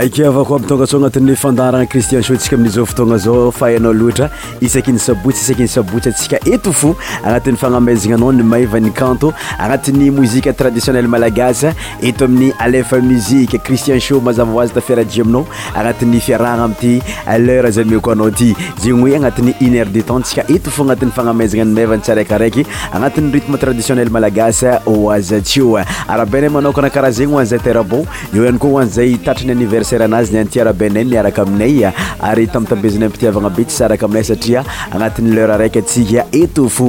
ake avako itonga s anatin'ny fandarana cristien tsika amizao fotonazao fana loatra isak nsaosya sask e anaty fanazananaytradiioe malaaseinaaey ananz aazynatirabea miarakaaminay ary tamiytambezinay mpitiavana be tsyaraka aminay satria anatin'yleur raiky atsika eto fo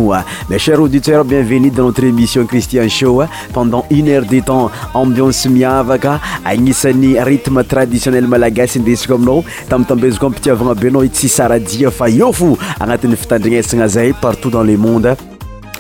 ma cher auditeur bienvenu das notre émission christian sho pendant une heure de temps ambiance miavaka agnisany rytme traditionnel malagasy ndesika aminao tami tambeziko mpitiavana benao tsy sarajia fa eo fo agnatin'ny fitandrinasana zay parttsede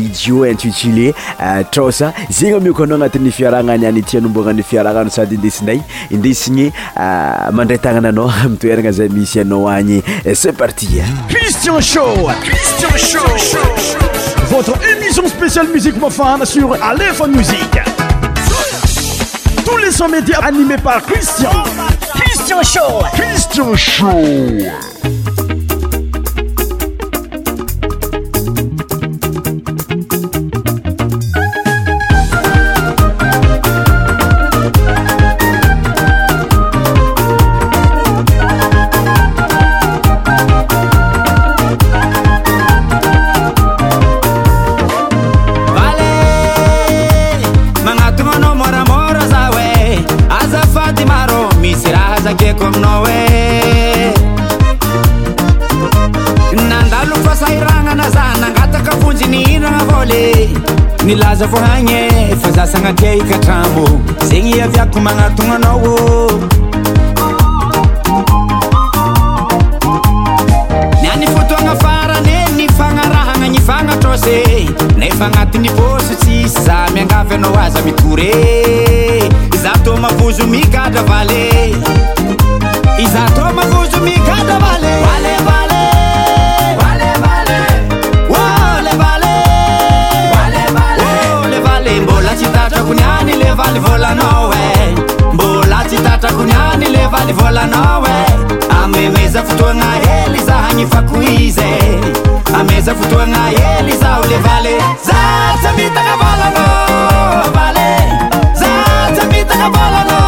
ijio intitilé euh, trosa zegny amio ko anao agnatin'ny fiarahagnany anytianomboagnany fiaranano sady indesinday indesigny euh, mandray tagnananao amitoeragna zay misy anao agny euh, se parti cristianrstinsh vohagny e, fa zasanateikatrao zegny aviako manaton anao ô nyany fotoagna farane ny fanarahagna ny fanatro ze n efa agnatin'ny pôsytsy za miangavy anao azy mitoré izato mavozo migadra valeizaaoz r vali volanao e mbola tsy tatrakoniany le vali volanao e amemeza fotoagna hely zahagny fako izy ameza fotoagna ely zaho le vale zatsamitana valanavale zasamitanavla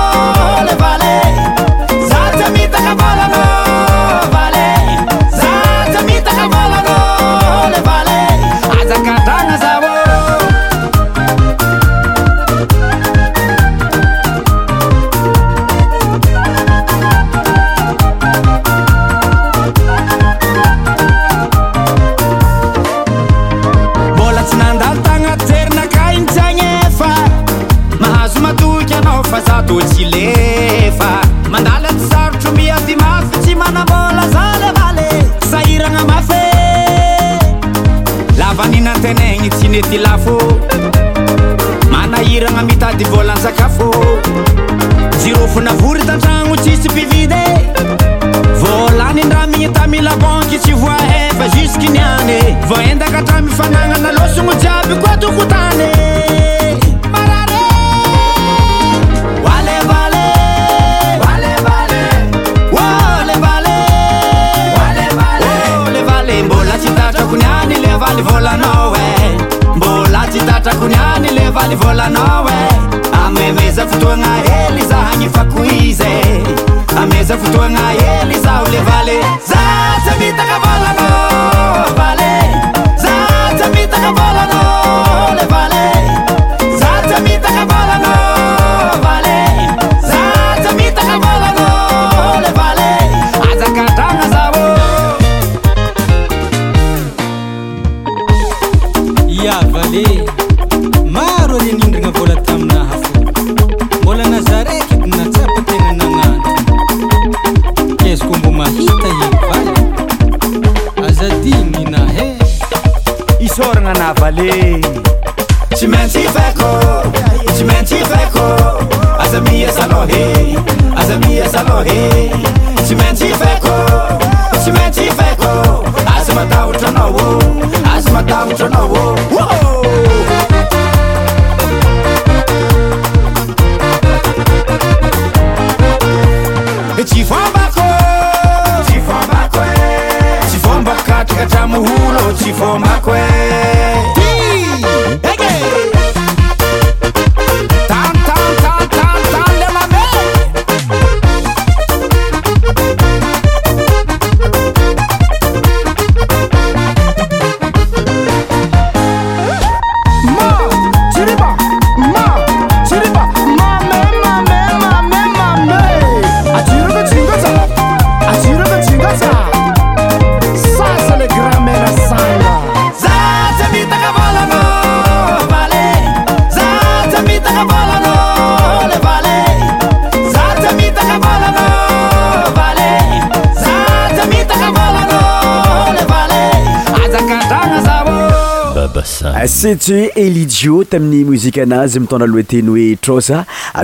satsy hoe elijio t amin'ny muzikaanazy mitondra loateny oe tros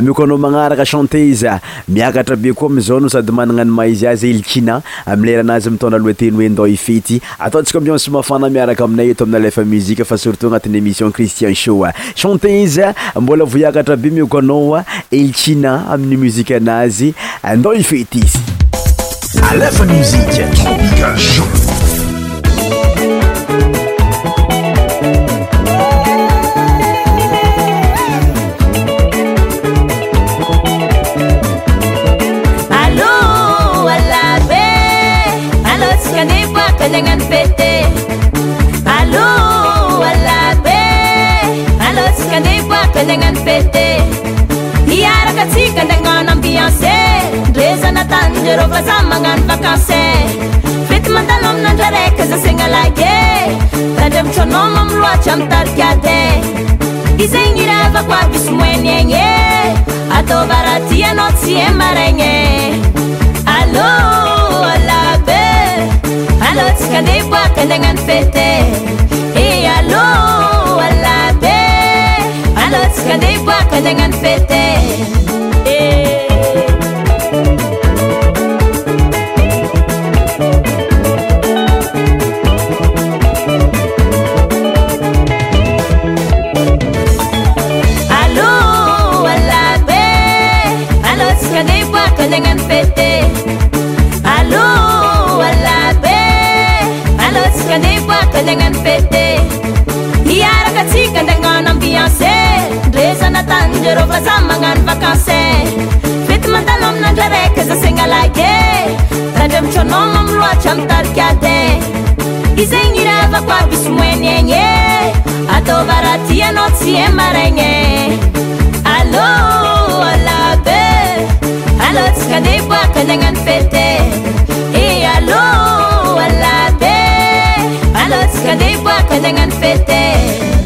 mikoanao manaraka chante iz miakatra be koa amzaono sady manana anymaizy azy elkina amleranazy mitondraloateny oeand ifety attsika minsomafanamiarakaaminay taina ami fa surtot anati'yémissioncristian hhant iz mbola okatrabe mikoao elina aminy mzianazy and ifetyiz anan etalôallabe alôntsika ndeha ikoapalagnany pete iaraka atsika ndihagnanoambianse drezanatanijrarôo fa zay magnano vakansy a fety mandalo aminandraraika zasagna lak e dandrevotraanaomami loatra amin'ny talikady a izagny rahavako abisymoiny aigny e atao varatianao tsy ha maraignaaalô dn tلlkdbkdgn t dakagnetiaraka tsika ndihagnanoambianse drezanatany jerôva zay magnano vakansya mety mandalo aminandraraika zasangalak e andramitranomaami loatra aminnytarikat a izagny irahaavakoab isy moany aigny e atao varahatianao tsy ha maraigna alô alabe alô tsy kandeha i boaka zagnany pete Ska o barco? Cadê a fete?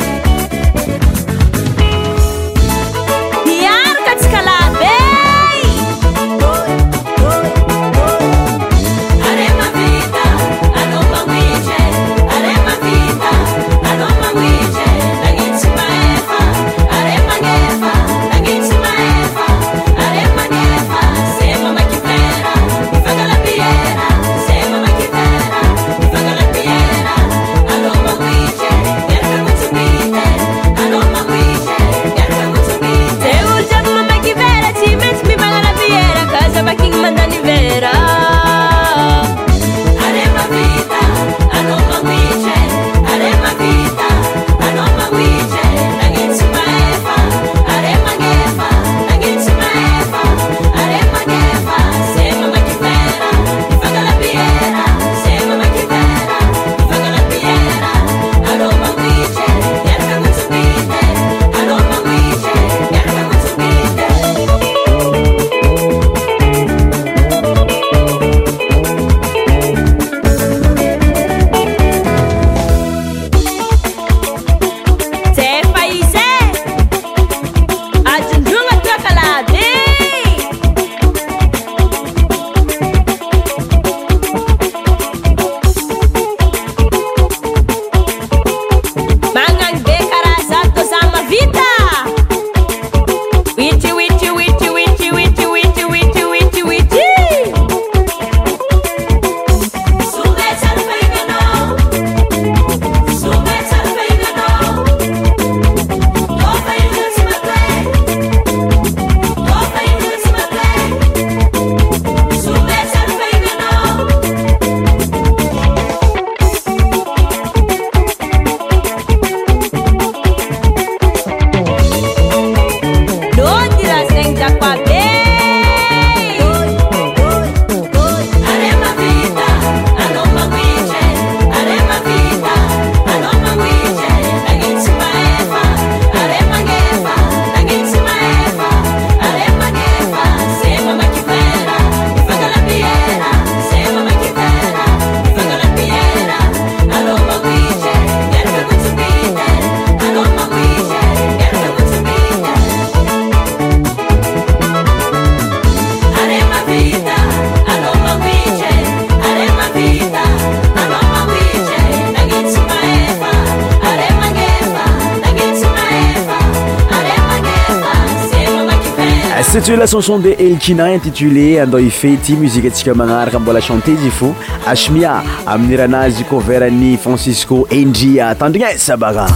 tela chanson de elkina intitulé andao ifety muzikeantsika magnaraka mbola chantezy fo asmia amin'ni ranazy koverany francisco endria tandrina sabaka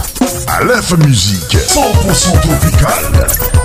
alefa musiqe cenporsan tropicale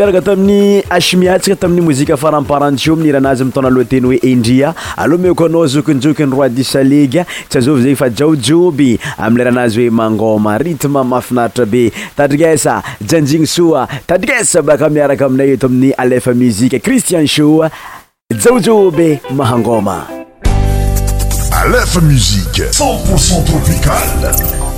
maraka tamin'ny asimiatsaka tamin'ny mozika faramparantio miiranazy mitona alohateny hoe indria aloha mioko anao zokinjokiny roi du salega tsy azaovy zegny fa jaojoby amileranazy hoe mangôma ritme mafinaritra be tadrigesa janjiny soa tadrigesa baka miaraka aminay eto amin'ny alefa muzika cristian sho jaojoby mahangôma alefa muzike cenpocent tropicale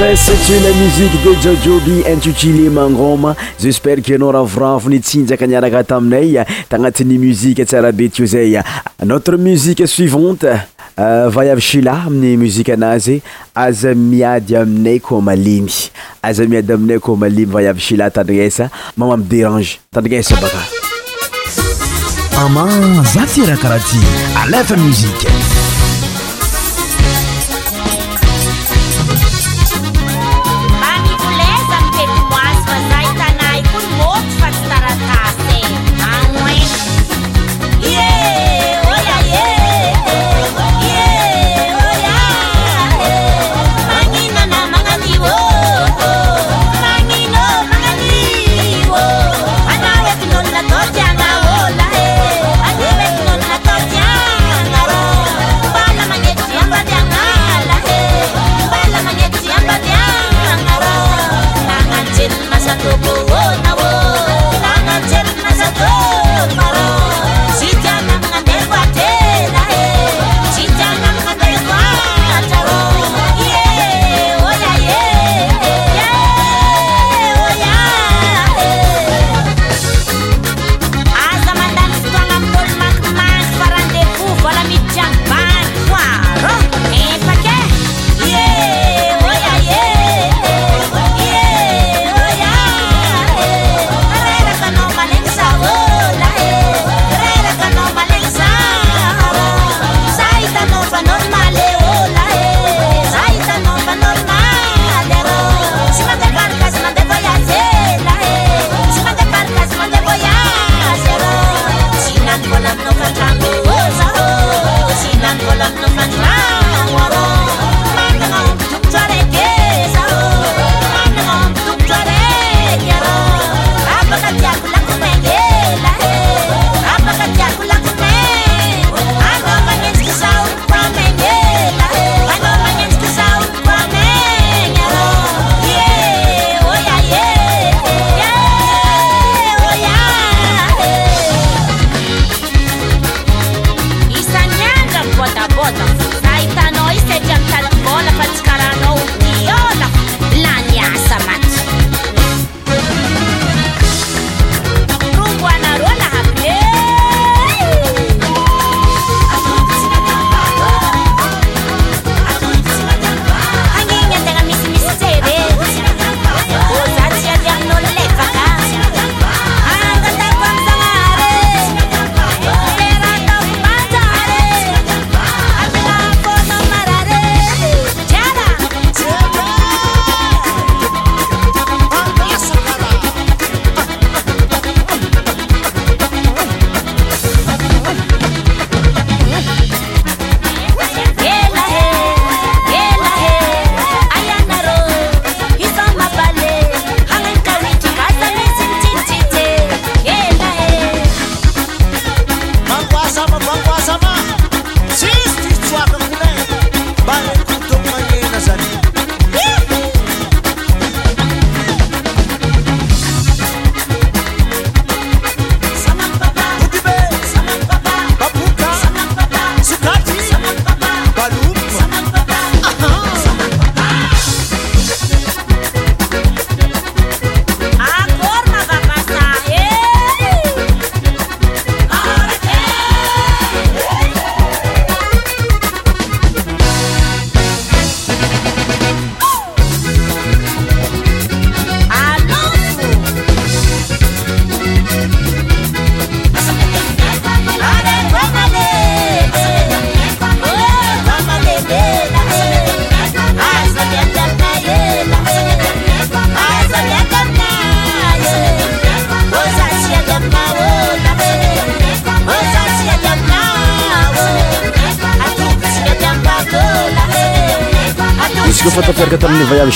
satila musiqe de jajoby intutile magoma jesper keanao ravoravonitsinjakaniaraka taminay tagnati'y muzike tara be to zay notre musiqe suivante euh, vayav sila amiy muzik anazy aza miady aminay ko maimy aza miady aminay ko aimyaiataninesa mamadanetaninesabaakahaty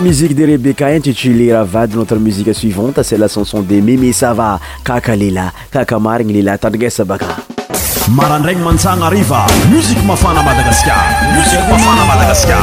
musique de rebecca intitulérea vady notre musique suivante cet le a chanson de mémé sava kaka lelahy kaka marigny lehlahy tandringasabaka marandragny mantsagna ariva musiqe mafana madagasikarsi aaa madagaskara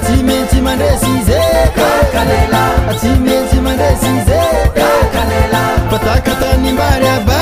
atimety mandresyze kke atimety mandresyze kklela fatakatanymbaryaba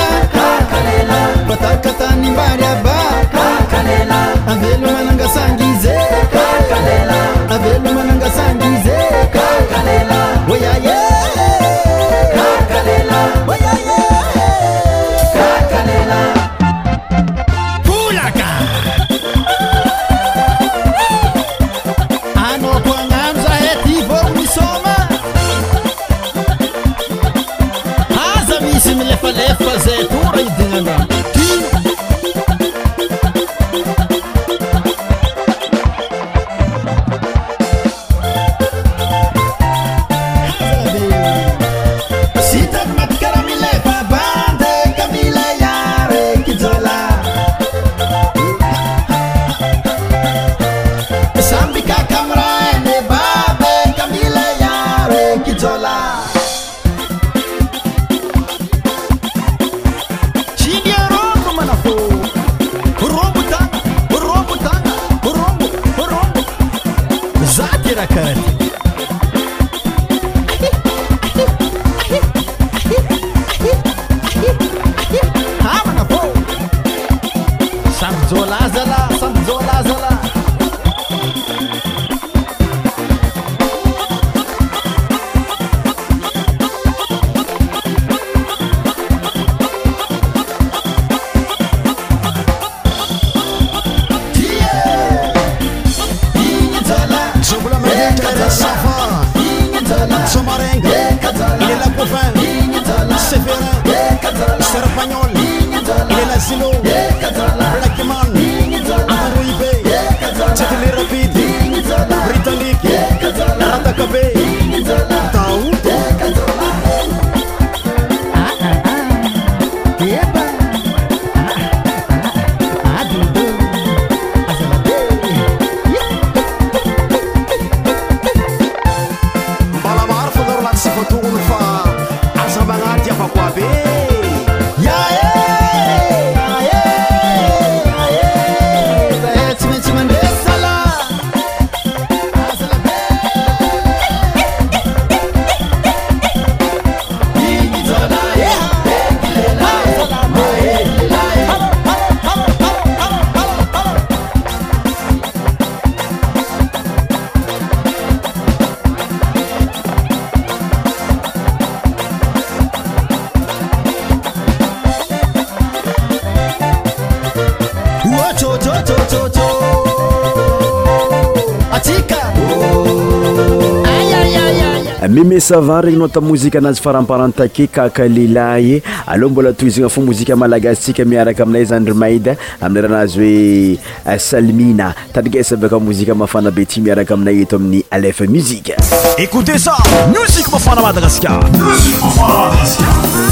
sava regny nao ta mozika anazy faramparan take kaka lela y aleoha mbola toizigna fa mozika malagasitsika miaraka aminay zanydremaide amin'ny raha anazy hoe euh, salmina tarigesa vaka mozika mafana be ty miaraka aminay eto amin'ny alefa muzika écoute sa musike mafana madagaskar musik mfanamadagaska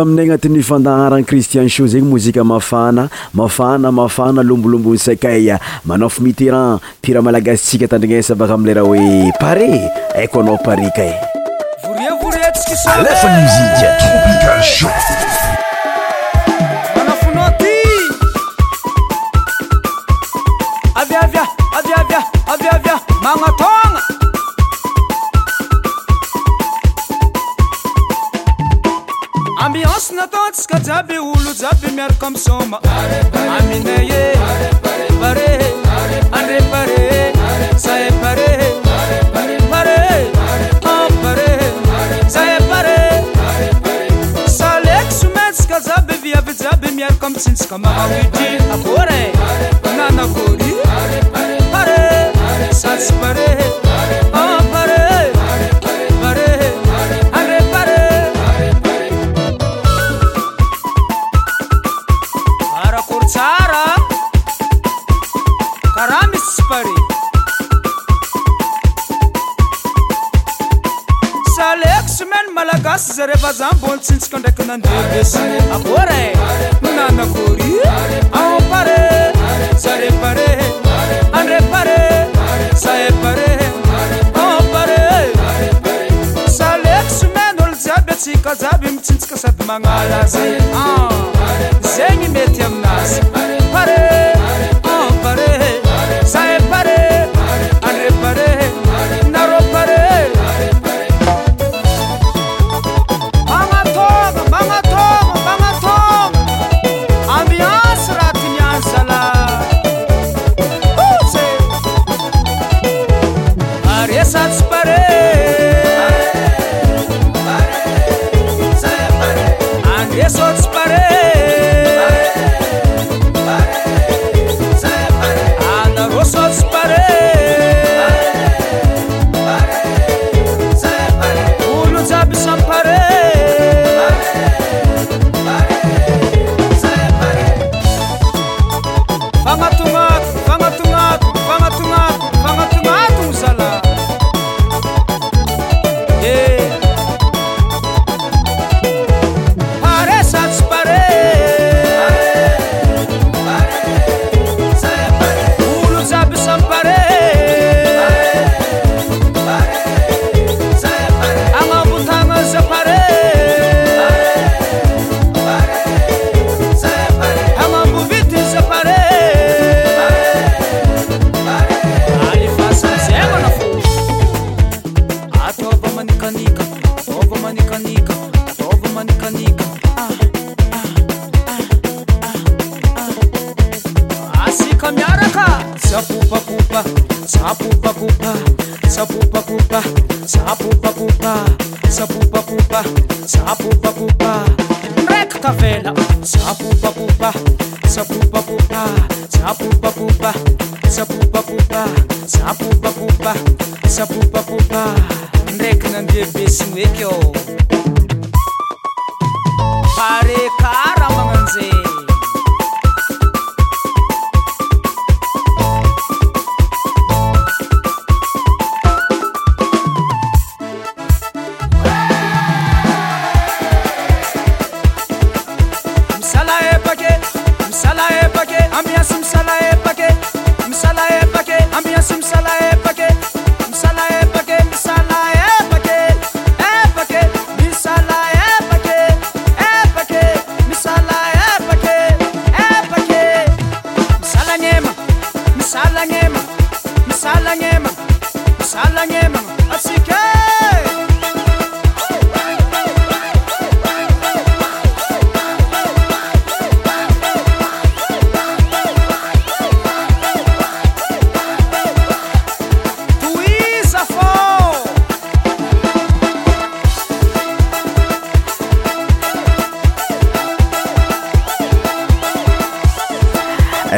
aminay anatin'ny fandaharany kristian sho zegny mozika mafana mafana mafana lombolombonysakaya manaofo miteran pira malagasitsika tandrignasa vaka ami leraha hoe pare aiko anao pare kae atantsika jabe olo jabe miaraka amsoma maminae are andrepare zaaaré aré aré zaha pare saleko somatsika jabe viaby jaby miaraka amintsinsika makaoitri abor nanakôry pare satsy pare ka jaby mitsinjaka sady magnala zy ah, zegny mety aminazy sapupa pupa, sapupa pupa, sapupa pupa, sapupa pupa. Ndreky nandeha be sy noeky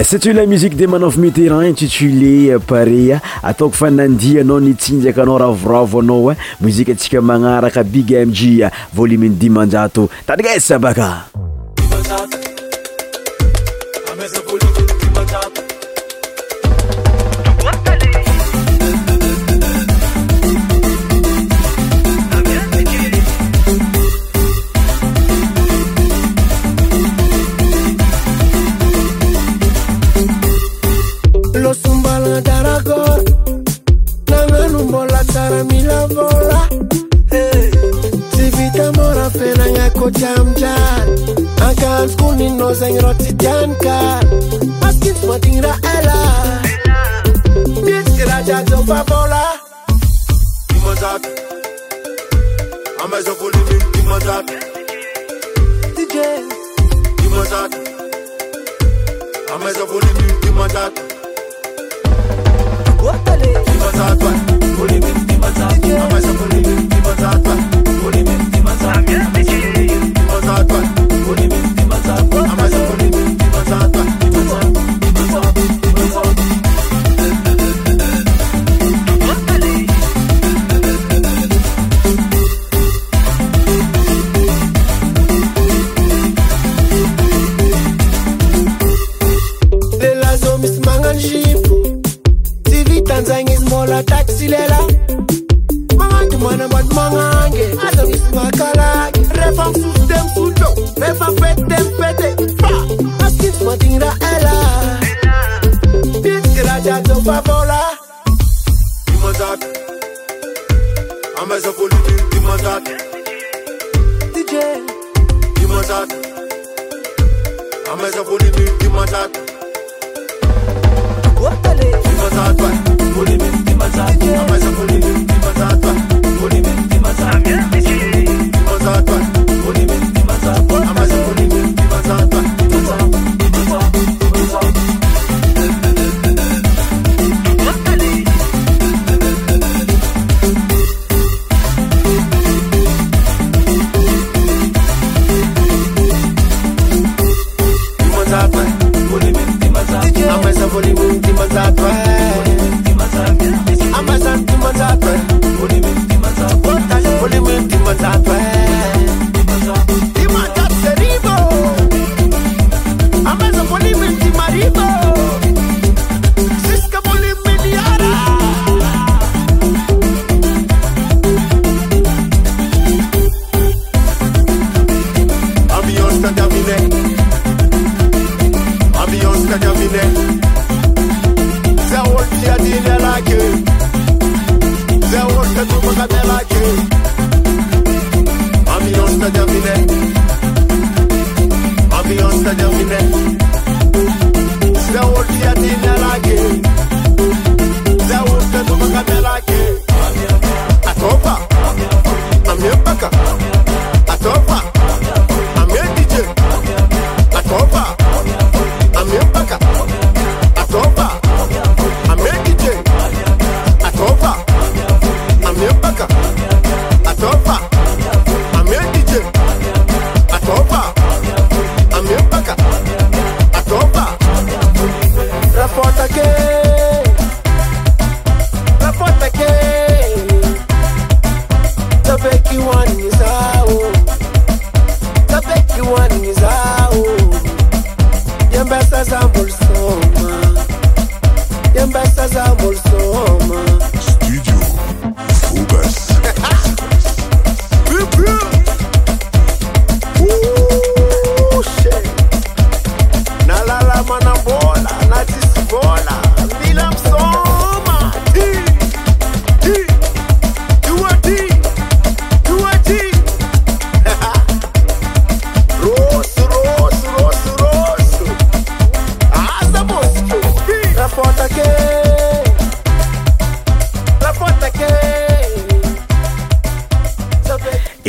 satu la musique de manafo miteran intitulé euh, parea ataoko fa nandiaanao nitsinjakanao ravoravoanao a muzikue atsika magnaraka bigy mga euh, volumen di manjato tadygaizy sabaka napelang aku jam-jam Angkat kuning no sing roti jangkar Askin semua tingra ela Biar keraja jofa bola Dimazak Amezo kulimin dimazak DJ Dimazak Amezo kulimin dimazak Watale Dimazak Kulimin dimazak Amezo kulimin dimazak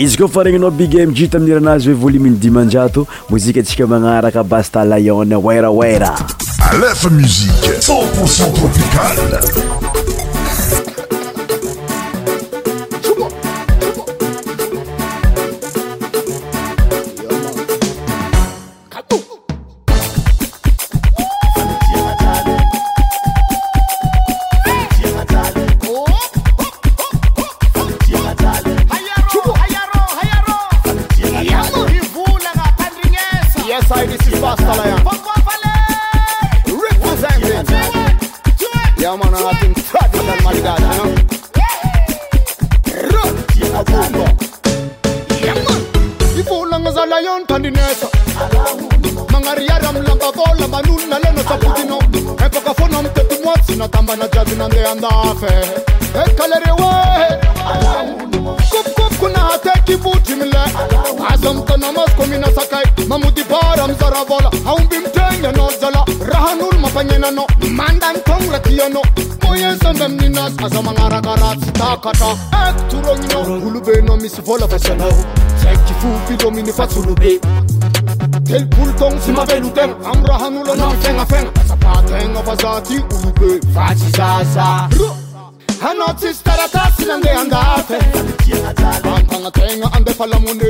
izy koafa regnanao bigeme ji te amin'nyranazy hoe voluminy dimanjato mozika antsika magnaraka bastalyone weraoera alefa musike san pour son tropicale roninao olobena misy vôlavasanao zk fo ilominy faeooloton syaelotna am rahan'olo na tegna fegnaena fa zaty olobeana tssykaraka tsy nande aatatanategna andefalamone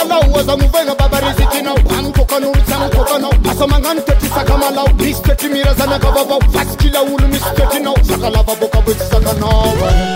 ala oazagno vaagna baba rezetinao anikôkan'olo sagnatôkanao asa magnano tatrasaka malao misy tatra mira zanaka vaovao fasykilaolo misy tratrinao saka lavabôaka batisakanao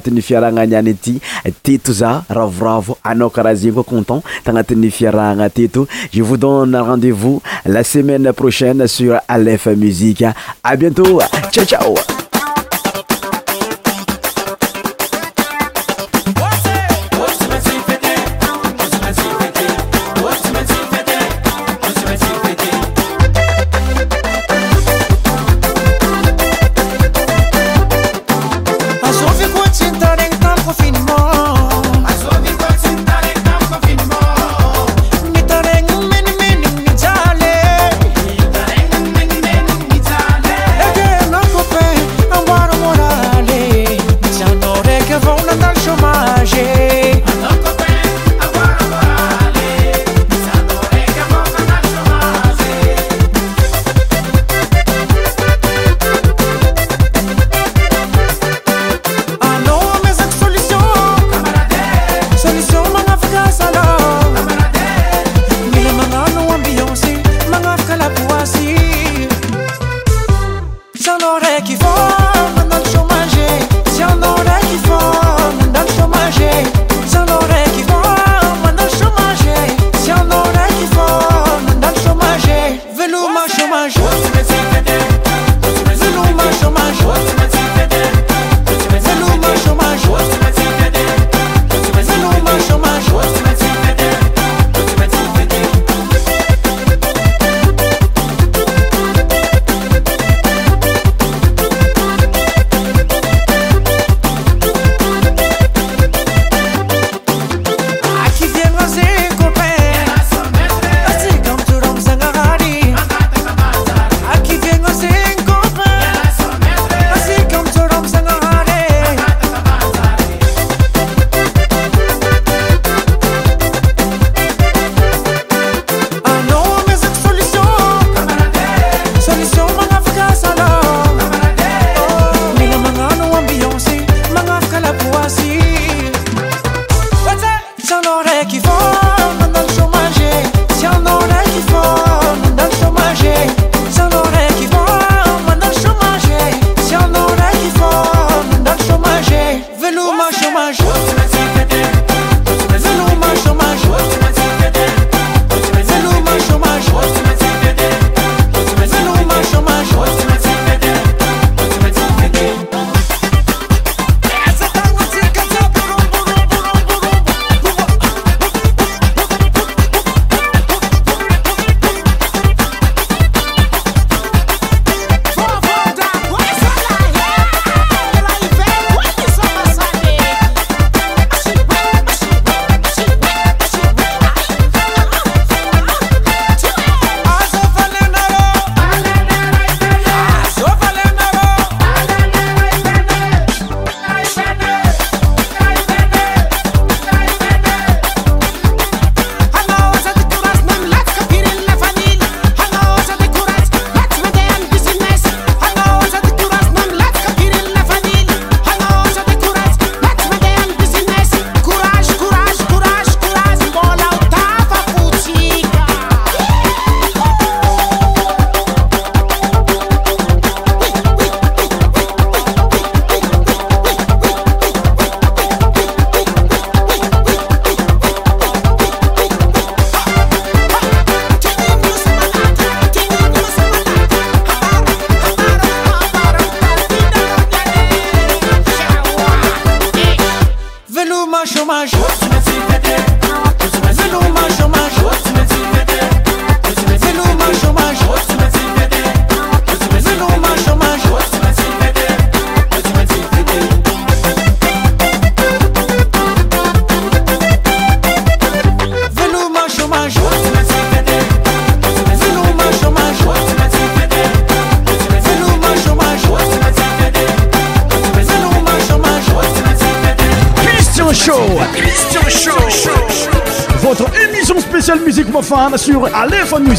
tagnatin'ny fiarahagna niany ty teto za ravoravo anao karaha zegny koa content tagnatin'ny fiarahagna teto je vous donne rendez-vous la semaine prochaine sur Aleph Musique à bientôt ciao ciao live for you.